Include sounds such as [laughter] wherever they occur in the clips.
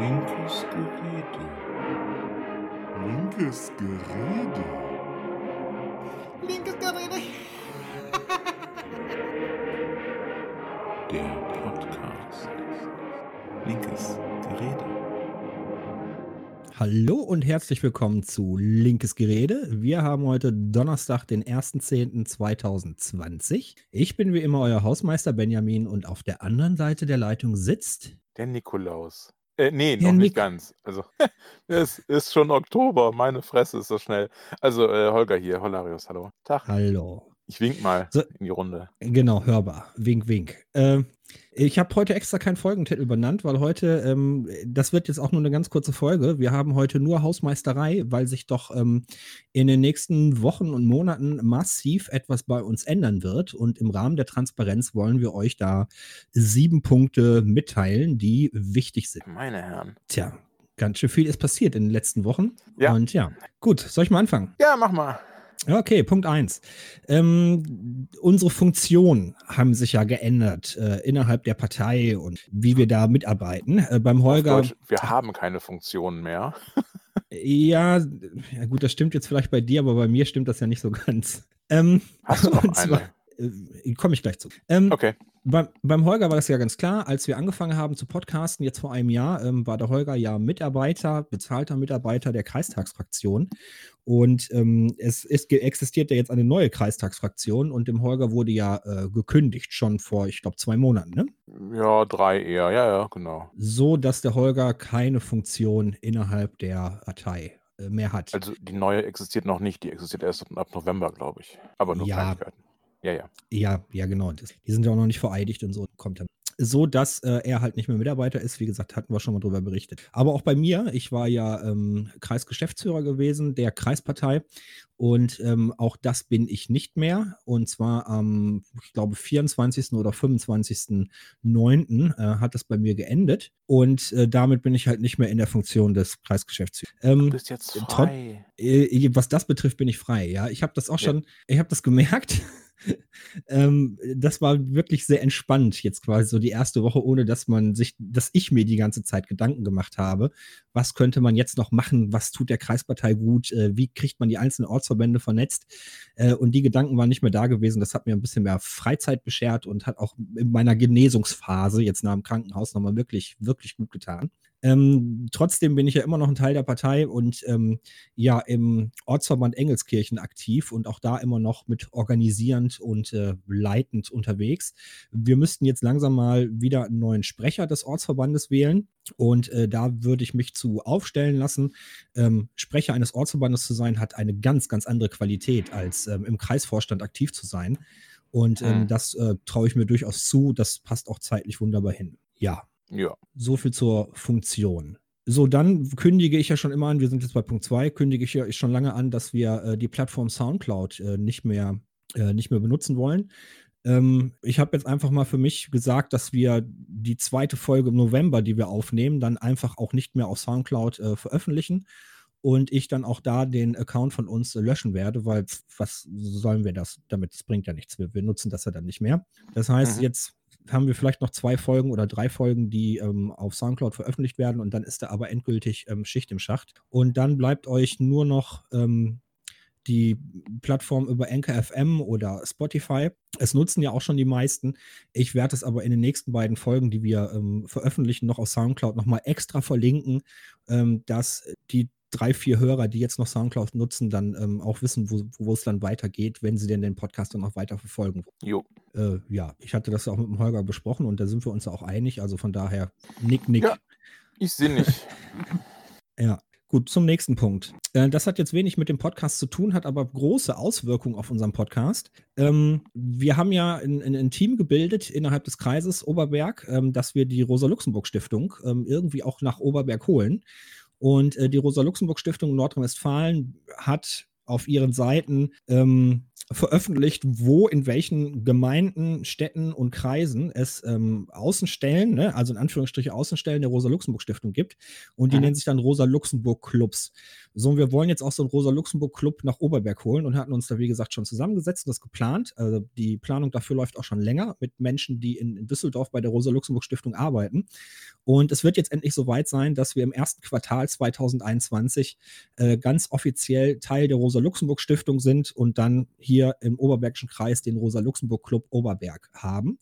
Linkes Gerede. Linkes Gerede. Linkes Gerede. Der Podcast. Linkes Gerede. Hallo und herzlich willkommen zu Linkes Gerede. Wir haben heute Donnerstag, den 1.10.2020. Ich bin wie immer euer Hausmeister Benjamin und auf der anderen Seite der Leitung sitzt Der Nikolaus. Äh, nee, noch nicht Nik- ganz. Also, [laughs] es ist schon Oktober. Meine Fresse ist so schnell. Also, äh, Holger hier. Holarius, hallo. Tag. Hallo. Ich wink mal So. in die Runde. Genau, hörbar. Wink, wink. Äh, ich habe heute extra keinen Folgentitel benannt, weil heute, ähm, das wird jetzt auch nur eine ganz kurze Folge. Wir haben heute nur Hausmeisterei, weil sich doch ähm, in den nächsten Wochen und Monaten massiv etwas bei uns ändern wird. Und im Rahmen der Transparenz wollen wir euch da sieben Punkte mitteilen, die wichtig sind. Meine Herren. Tja, ganz schön viel ist passiert in den letzten Wochen. Ja. Und ja, gut, soll ich mal anfangen? Ja, mach mal. Okay, Punkt eins. Ähm, unsere Funktionen haben sich ja geändert äh, innerhalb der Partei und wie wir da mitarbeiten. Äh, beim Holger, Deutsch, wir haben keine Funktionen mehr. [laughs] ja, ja gut, das stimmt jetzt vielleicht bei dir, aber bei mir stimmt das ja nicht so [laughs] ganz. Ähm, Hast du noch eine? äh, Komme ich gleich zu. Ähm, Okay. Beim, beim Holger war das ja ganz klar, als wir angefangen haben zu podcasten, jetzt vor einem Jahr, ähm, war der Holger ja Mitarbeiter, bezahlter Mitarbeiter der Kreistagsfraktion. Und ähm, es ge- existiert ja jetzt eine neue Kreistagsfraktion und dem Holger wurde ja äh, gekündigt, schon vor, ich glaube, zwei Monaten, ne? Ja, drei eher. Ja, ja, genau. So, dass der Holger keine Funktion innerhalb der Partei äh, mehr hat. Also, die neue existiert noch nicht. Die existiert erst ab November, glaube ich. Aber nur Ja. Kleinigkeiten. Ja, ja. Ja, ja, genau. Das, die sind ja auch noch nicht vereidigt und so kommt dann. So, dass äh, er halt nicht mehr Mitarbeiter ist. Wie gesagt, hatten wir schon mal drüber berichtet. Aber auch bei mir, ich war ja ähm, Kreisgeschäftsführer gewesen der Kreispartei und ähm, auch das bin ich nicht mehr. Und zwar am, ich glaube, 24. oder 25.09. Äh, hat das bei mir geendet. Und äh, damit bin ich halt nicht mehr in der Funktion des Kreisgeschäftsführers. Du Ähm, bist jetzt frei. äh, was das betrifft, bin ich frei. Ja, ich habe das auch Ja. schon, ich habe das gemerkt. Ähm, das war wirklich sehr entspannt jetzt quasi so die erste Woche, ohne dass man sich, dass ich mir die ganze Zeit Gedanken gemacht habe. Was könnte man jetzt noch machen? Was tut der Kreispartei gut? Äh, wie kriegt man die einzelnen Ortsverbände vernetzt? Äh, und die Gedanken waren nicht mehr da gewesen. Das hat mir ein bisschen mehr Freizeit beschert und hat auch in meiner Genesungsphase jetzt nach dem Krankenhaus nochmal wirklich, wirklich gut getan. Ähm, trotzdem bin ich ja immer noch ein Teil der Partei und ähm, ja im Ortsverband Engelskirchen aktiv und auch da immer noch mit organisierend und äh, leitend unterwegs. Wir müssten jetzt langsam mal wieder einen neuen Sprecher des Ortsverbandes wählen. Und äh, da würde ich mich zu aufstellen lassen. Ähm, Sprecher eines Ortsverbandes zu sein, hat eine ganz, ganz andere Qualität, als ähm, im Kreisvorstand aktiv zu sein. Und ähm, Hm. das äh, traue ich mir durchaus zu. Das passt auch zeitlich wunderbar hin. Ja, Ja. so viel zur Funktion. So, dann kündige ich ja schon immer an, wir sind jetzt bei Punkt 2, kündige ich ja schon lange an, dass wir äh, die Plattform Soundcloud äh, nicht, mehr, äh, nicht mehr benutzen wollen. Ähm, ich habe jetzt einfach mal für mich gesagt, dass wir die zweite Folge im November, die wir aufnehmen, dann einfach auch nicht mehr auf Soundcloud äh, veröffentlichen und ich dann auch da den Account von uns äh, löschen werde, weil was sollen wir das damit? Das bringt ja nichts. Wir, wir nutzen das ja dann nicht mehr. Das heißt, Mhm. jetzt haben wir vielleicht noch zwei Folgen oder drei Folgen, die ähm, auf Soundcloud veröffentlicht werden und dann ist da aber endgültig ähm, Schicht im Schacht. Und dann bleibt euch nur noch ähm, die Plattform über Anchor FM oder Spotify. Es nutzen ja auch schon die meisten. Ich werde es aber in den nächsten beiden Folgen, die wir ähm, veröffentlichen, noch auf Soundcloud nochmal extra verlinken, ähm, dass die drei, vier Hörer, die jetzt noch Soundcloud nutzen, dann ähm, auch wissen, wo, wo es dann weitergeht, wenn sie denn den Podcast dann auch weiter verfolgen. Jo. Äh, ja, ich hatte das auch mit dem Holger besprochen und da sind wir uns auch einig. Also von daher, nick, nick. Ja. Ich sehe nicht. [laughs] Ja, gut, zum nächsten Punkt. Äh, das hat jetzt wenig mit dem Podcast zu tun, hat aber große Auswirkungen auf unseren Podcast. Ähm, wir haben ja ein, ein, ein Team gebildet innerhalb des Kreises Oberberg, ähm, dass wir die Rosa-Luxemburg-Stiftung ähm, irgendwie auch nach Oberberg holen. Und äh, die Rosa-Luxemburg-Stiftung Nordrhein-Westfalen hat auf ihren Seiten ähm, veröffentlicht, wo in welchen Gemeinden, Städten und Kreisen es ähm, Außenstellen, ne, also in Anführungsstriche Außenstellen der Rosa-Luxemburg-Stiftung gibt. Und die Mhm. nennen sich dann Rosa-Luxemburg-Clubs. So, und wir wollen jetzt auch so einen Rosa-Luxemburg-Club nach Oberberg holen und hatten uns da, wie gesagt, schon zusammengesetzt und das geplant. Also die Planung dafür läuft auch schon länger mit Menschen, die in, in Düsseldorf bei der Rosa-Luxemburg-Stiftung arbeiten. Und es wird jetzt endlich soweit sein, dass wir im ersten Quartal 2021 äh, ganz offiziell Teil der Rosa-Luxemburg-Stiftung sind und dann hier im Oberbergischen Kreis den Rosa-Luxemburg-Club Oberberg haben.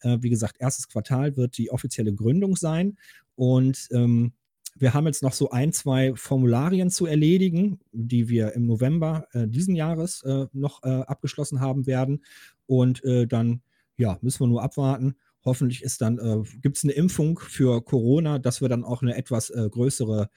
Äh, wie gesagt, erstes Quartal wird die offizielle Gründung sein. Und ähm, wir haben jetzt noch so ein, zwei Formularien zu erledigen, die wir im November äh, diesen Jahres äh, noch äh, abgeschlossen haben werden. Und äh, dann ja, müssen wir nur abwarten. Hoffentlich ist dann, äh, gibt es eine Impfung für Corona, dass wir dann auch eine etwas äh, größere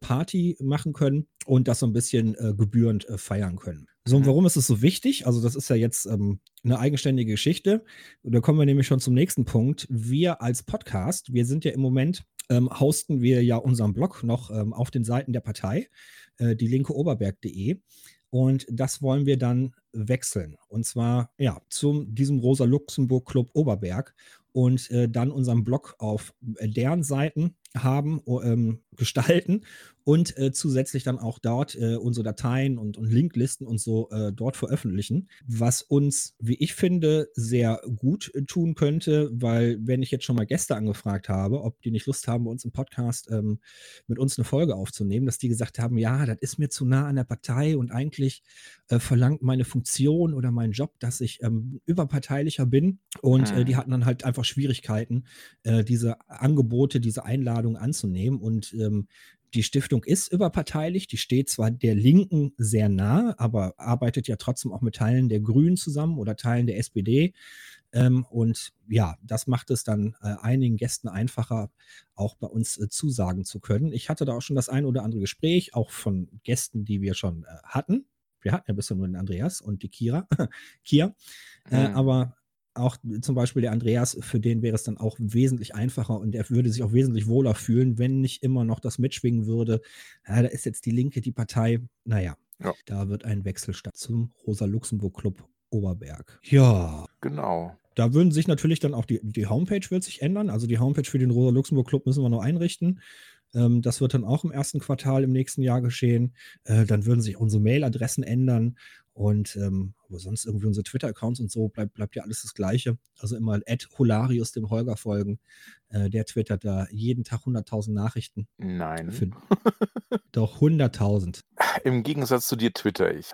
Party machen können und das so ein bisschen gebührend feiern können. So, und mhm. warum ist es so wichtig? Also, das ist ja jetzt ähm, eine eigenständige Geschichte. Da kommen wir nämlich schon zum nächsten Punkt. Wir als Podcast, wir sind ja im Moment ähm, hosten wir ja unseren Blog noch ähm, auf den Seiten der Partei, äh, die linkeoberberg.de. Und das wollen wir dann wechseln. Und zwar ja zum diesem Rosa Luxemburg Club Oberberg und äh, dann unseren Blog auf äh, deren Seiten haben, ähm, gestalten und äh, zusätzlich dann auch dort äh, unsere Dateien und, und, Linklisten und so äh, dort veröffentlichen, was uns, wie ich finde, sehr gut äh, tun könnte, weil wenn ich jetzt schon mal Gäste angefragt habe, ob die nicht Lust haben, bei uns im Podcast ähm, mit uns eine Folge aufzunehmen, dass die gesagt haben, ja, das ist mir zu nah an der Partei und eigentlich äh, verlangt meine Funktion oder mein Job, dass ich ähm, überparteilicher bin und mhm. die hatten dann halt einfach Schwierigkeiten, diese Angebote, diese Einladungen anzunehmen und ähm, die Stiftung ist überparteilich, die steht zwar der Linken sehr nah, aber arbeitet ja trotzdem auch mit Teilen der Grünen zusammen oder Teilen der SPD. Ähm, und ja, das macht es dann äh, einigen Gästen einfacher, auch bei uns äh, zusagen zu können. Ich hatte da auch schon das ein oder andere Gespräch, auch von Gästen, die wir schon äh, hatten. Wir hatten ja bisher nur den Andreas und die Kira, [laughs] Kia. Mhm. aber auch zum Beispiel der Andreas, für den wäre es dann auch wesentlich einfacher und er würde sich auch wesentlich wohler fühlen, wenn nicht immer noch das mitschwingen würde. Ja, da ist jetzt die Linke die Partei. Naja, ja. da wird ein Wechsel statt zum Rosa-Luxemburg-Club Oberberg. Ja. Genau. Da würden sich natürlich dann auch die, die Homepage wird sich ändern. Also die Homepage für den Rosa-Luxemburg-Club müssen wir noch einrichten. Ähm, das wird dann auch im ersten Quartal im nächsten Jahr geschehen. Äh, dann würden sich unsere Mailadressen ändern und ähm, aber sonst irgendwie unsere Twitter-Accounts und so bleibt, bleibt ja alles das Gleiche. Also immer Ed Holarius dem Holger folgen. Äh, der twittert da jeden Tag 100.000 Nachrichten. Nein. Für, [laughs] doch 100.000. Im Gegensatz zu dir twitter ich.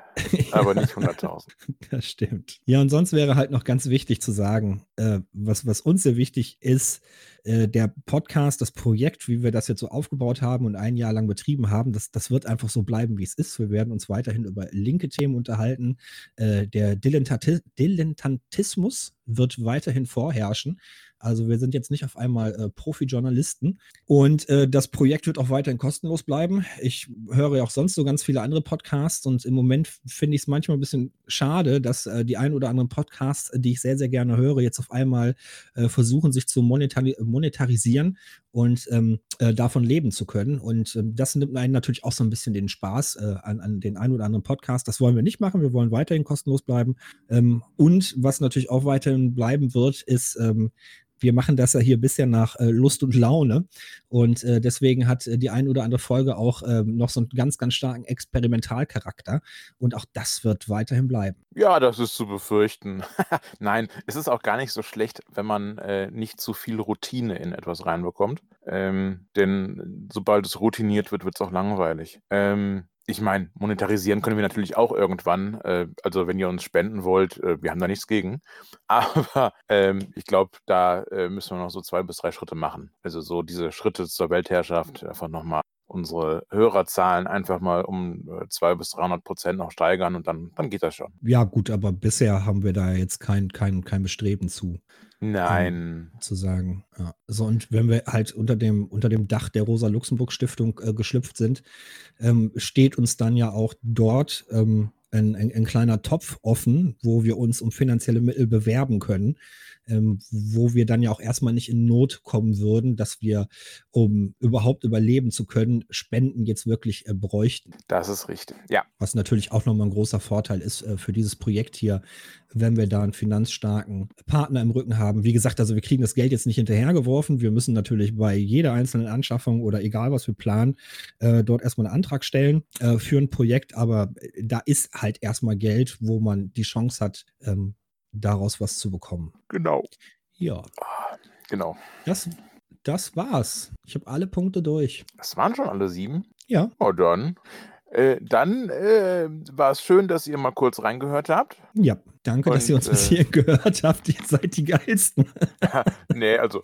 Aber nicht 100.000. [laughs] das stimmt. Ja, und sonst wäre halt noch ganz wichtig zu sagen, äh, was, was uns sehr wichtig ist, äh, der Podcast, das Projekt, wie wir das jetzt so aufgebaut haben und ein Jahr lang betrieben haben, das, das wird einfach so bleiben, wie es ist. Wir werden uns weiterhin über linke Themen unterhalten. Äh, der Dilettantismus wird weiterhin vorherrschen. Also wir sind jetzt nicht auf einmal äh, Profi-Journalisten. Und äh, das Projekt wird auch weiterhin kostenlos bleiben. Ich höre ja auch sonst so ganz viele andere Podcasts und im Moment finde ich es manchmal ein bisschen schade, dass äh, die ein oder anderen Podcasts, die ich sehr, sehr gerne höre, jetzt auf einmal äh, versuchen, sich zu monetari monetarisieren und ähm, äh, davon leben zu können. Und ähm, das nimmt einen natürlich auch so ein bisschen den Spaß äh, an, an, den ein oder anderen Podcast. Das wollen wir nicht machen. Wir wollen weiterhin kostenlos bleiben. Ähm, und was natürlich auch weiterhin bleiben wird, ist, ähm, wir machen das ja hier bisher nach äh, Lust und Laune. Und äh, deswegen hat äh, die ein oder andere Folge auch ähm, noch so einen ganz, ganz starken Experimentalcharakter. Und auch das wird weiterhin bleiben. Ja, das ist zu befürchten. [laughs] Nein, es ist auch gar nicht so schlecht, wenn man äh, nicht zu viel Routine in etwas reinbekommt. Ähm, denn sobald es routiniert wird, wird es auch langweilig. Ähm, ich meine, monetarisieren können wir natürlich auch irgendwann. Äh, also wenn ihr uns spenden wollt, äh, wir haben da nichts gegen. [laughs] Aber ähm, ich glaube, da äh, müssen wir noch so zwei bis drei Schritte machen. Also so diese Schritte zur Weltherrschaft einfach nochmal unsere Hörerzahlen einfach mal um äh, 200 bis 300 Prozent noch steigern und dann, dann geht das schon. Ja, gut, aber bisher haben wir da jetzt kein, kein, kein Bestreben zu. Nein. Ähm, zu sagen. Ja. So, und wenn wir halt unter dem, unter dem Dach der Rosa-Luxemburg-Stiftung äh, geschlüpft sind, ähm, steht uns dann ja auch dort ähm, ein, ein, ein, kleiner Topf offen, wo wir uns um finanzielle Mittel bewerben können ähm, wo wir dann ja auch erstmal nicht in Not kommen würden, dass wir, um überhaupt überleben zu können, Spenden jetzt wirklich äh, bräuchten. Das ist richtig, ja. Was natürlich auch nochmal ein großer Vorteil ist äh, für dieses Projekt hier, wenn wir da einen finanzstarken Partner im Rücken haben. Wie gesagt, also wir kriegen das Geld jetzt nicht hinterhergeworfen. Wir müssen natürlich bei jeder einzelnen Anschaffung oder egal was wir planen, äh, dort erstmal einen Antrag stellen äh, für ein Projekt. Aber äh, da ist halt erstmal Geld, wo man die Chance hat, ähm, daraus was zu bekommen. Genau. Ja. Ah, genau. Das, das war's. Ich habe alle Punkte durch. Das waren schon alle sieben. Ja. Oh, dann. Äh, dann äh, war es schön, dass ihr mal kurz reingehört habt. Ja, danke, dass Und, ihr uns bis äh, hierhin gehört habt. Ihr seid die geilsten. nee, also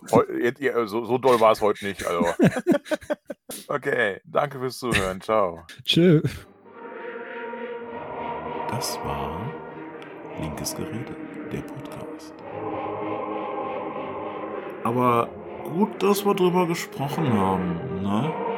so, so doll war es heute nicht. Also. [laughs] okay, danke fürs Zuhören. Ciao. Tschö. Das war Linkes Gerede, der Podcast. Aber gut, dass wir drüber gesprochen haben, ne?